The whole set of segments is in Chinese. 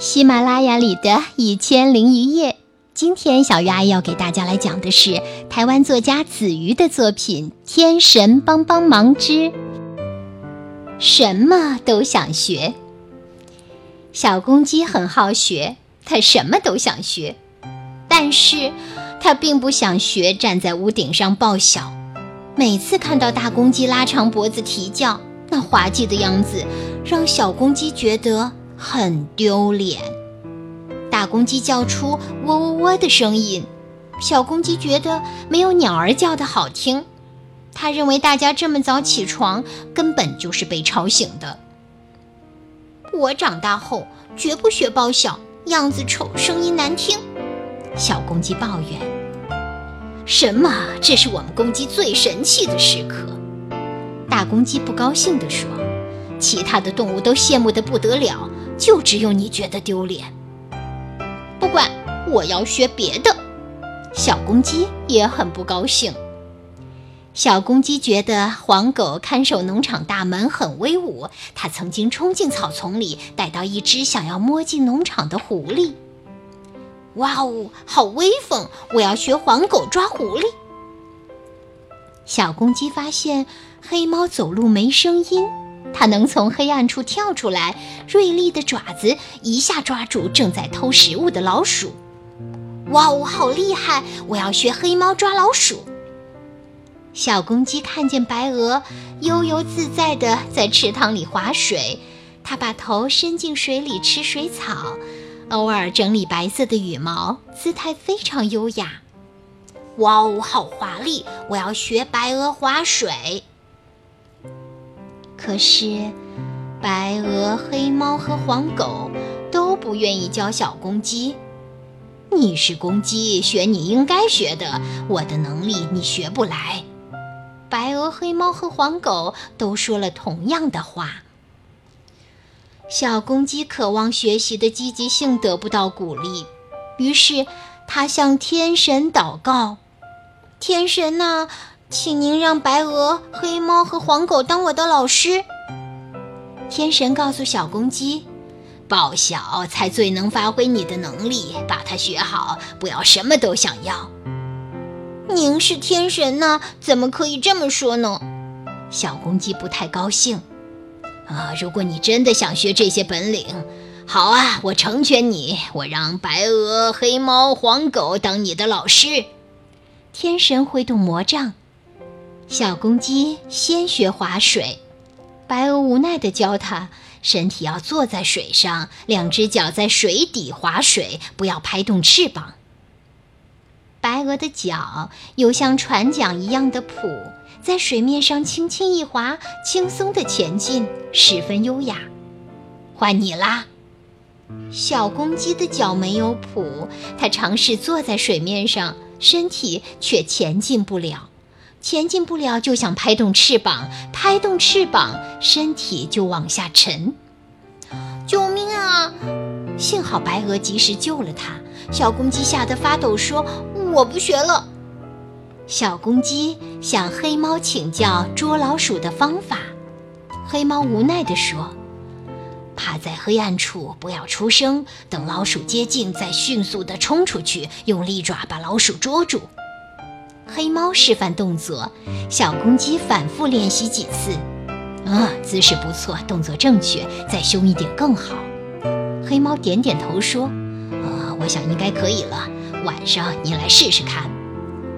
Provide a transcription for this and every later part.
喜马拉雅里的一千零一夜，今天小鱼阿姨要给大家来讲的是台湾作家子瑜的作品《天神帮帮忙之什么都想学》。小公鸡很好学，它什么都想学，但是它并不想学站在屋顶上报晓。每次看到大公鸡拉长脖子啼叫，那滑稽的样子让小公鸡觉得很丢脸。大公鸡叫出“喔喔喔”的声音，小公鸡觉得没有鸟儿叫的好听。他认为大家这么早起床根本就是被吵醒的。我长大后绝不学报晓，样子丑，声音难听。小公鸡抱怨：“什么？这是我们公鸡最神气的时刻。”大公鸡不高兴地说：“其他的动物都羡慕得不得了，就只有你觉得丢脸。”不管，我要学别的。小公鸡也很不高兴。小公鸡觉得黄狗看守农场大门很威武，它曾经冲进草丛里，逮到一只想要摸进农场的狐狸。哇哦，好威风！我要学黄狗抓狐狸。小公鸡发现黑猫走路没声音，它能从黑暗处跳出来，锐利的爪子一下抓住正在偷食物的老鼠。哇哦，好厉害！我要学黑猫抓老鼠。小公鸡看见白鹅悠悠自在地在池塘里划水，它把头伸进水里吃水草，偶尔整理白色的羽毛，姿态非常优雅。哇哦，好华丽！我要学白鹅划水。可是，白鹅、黑猫和黄狗都不愿意教小公鸡。你是公鸡，学你应该学的，我的能力你学不来。白鹅、黑猫和黄狗都说了同样的话。小公鸡渴望学习的积极性得不到鼓励，于是它向天神祷告：“天神呐，请您让白鹅、黑猫和黄狗当我的老师。”天神告诉小公鸡：“报晓才最能发挥你的能力，把它学好，不要什么都想要。”您是天神呢，怎么可以这么说呢？小公鸡不太高兴。啊，如果你真的想学这些本领，好啊，我成全你，我让白鹅、黑猫、黄狗当你的老师。天神挥动魔杖，小公鸡先学划水。白鹅无奈地教它，身体要坐在水上，两只脚在水底划水，不要拍动翅膀。白鹅的脚有像船桨一样的蹼，在水面上轻轻一划，轻松地前进，十分优雅。换你啦！小公鸡的脚没有蹼，它尝试坐在水面上，身体却前进不了。前进不了就想拍动翅膀，拍动翅膀，身体就往下沉。救命啊！幸好白鹅及时救了它。小公鸡吓得发抖，说。我不学了。小公鸡向黑猫请教捉老鼠的方法，黑猫无奈地说：“趴在黑暗处，不要出声，等老鼠接近，再迅速地冲出去，用利爪把老鼠捉住。”黑猫示范动作，小公鸡反复练习几次。啊，姿势不错，动作正确，再凶一点更好。黑猫点点头说：“啊，我想应该可以了。”晚上你来试试看，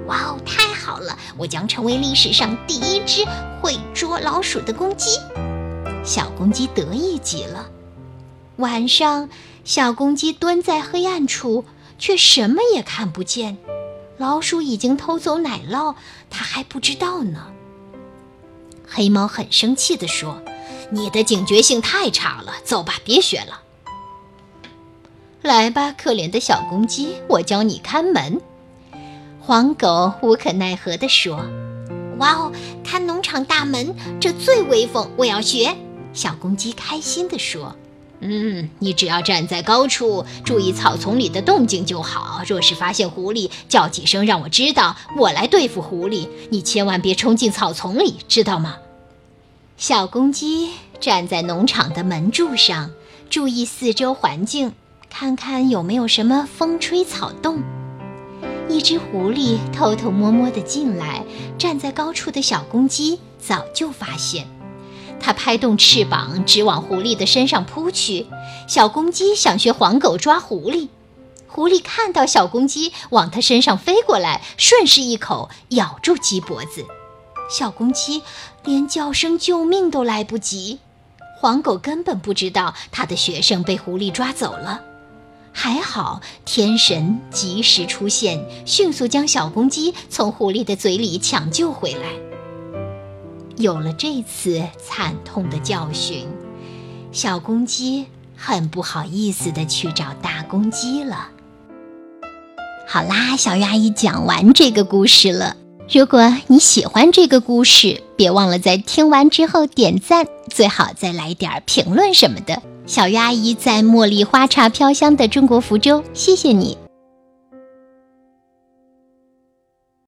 哇哦，太好了！我将成为历史上第一只会捉老鼠的公鸡。小公鸡得意极了。晚上，小公鸡蹲在黑暗处，却什么也看不见。老鼠已经偷走奶酪，它还不知道呢。黑猫很生气地说：“你的警觉性太差了，走吧，别学了。”来吧，可怜的小公鸡，我教你看门。黄狗无可奈何地说：“哇哦，看农场大门，这最威风，我要学。”小公鸡开心地说：“嗯，你只要站在高处，注意草丛里的动静就好。若是发现狐狸，叫几声让我知道，我来对付狐狸。你千万别冲进草丛里，知道吗？”小公鸡站在农场的门柱上，注意四周环境。看看有没有什么风吹草动。一只狐狸偷偷摸摸地进来，站在高处的小公鸡早就发现，它拍动翅膀，直往狐狸的身上扑去。小公鸡想学黄狗抓狐狸，狐狸看到小公鸡往它身上飞过来，顺势一口咬住鸡脖子。小公鸡连叫声救命都来不及，黄狗根本不知道它的学生被狐狸抓走了。还好，天神及时出现，迅速将小公鸡从狐狸的嘴里抢救回来。有了这次惨痛的教训，小公鸡很不好意思地去找大公鸡了。好啦，小鱼阿姨讲完这个故事了。如果你喜欢这个故事，别忘了在听完之后点赞，最好再来点评论什么的。小鱼阿姨在茉莉花茶飘香的中国福州，谢谢你。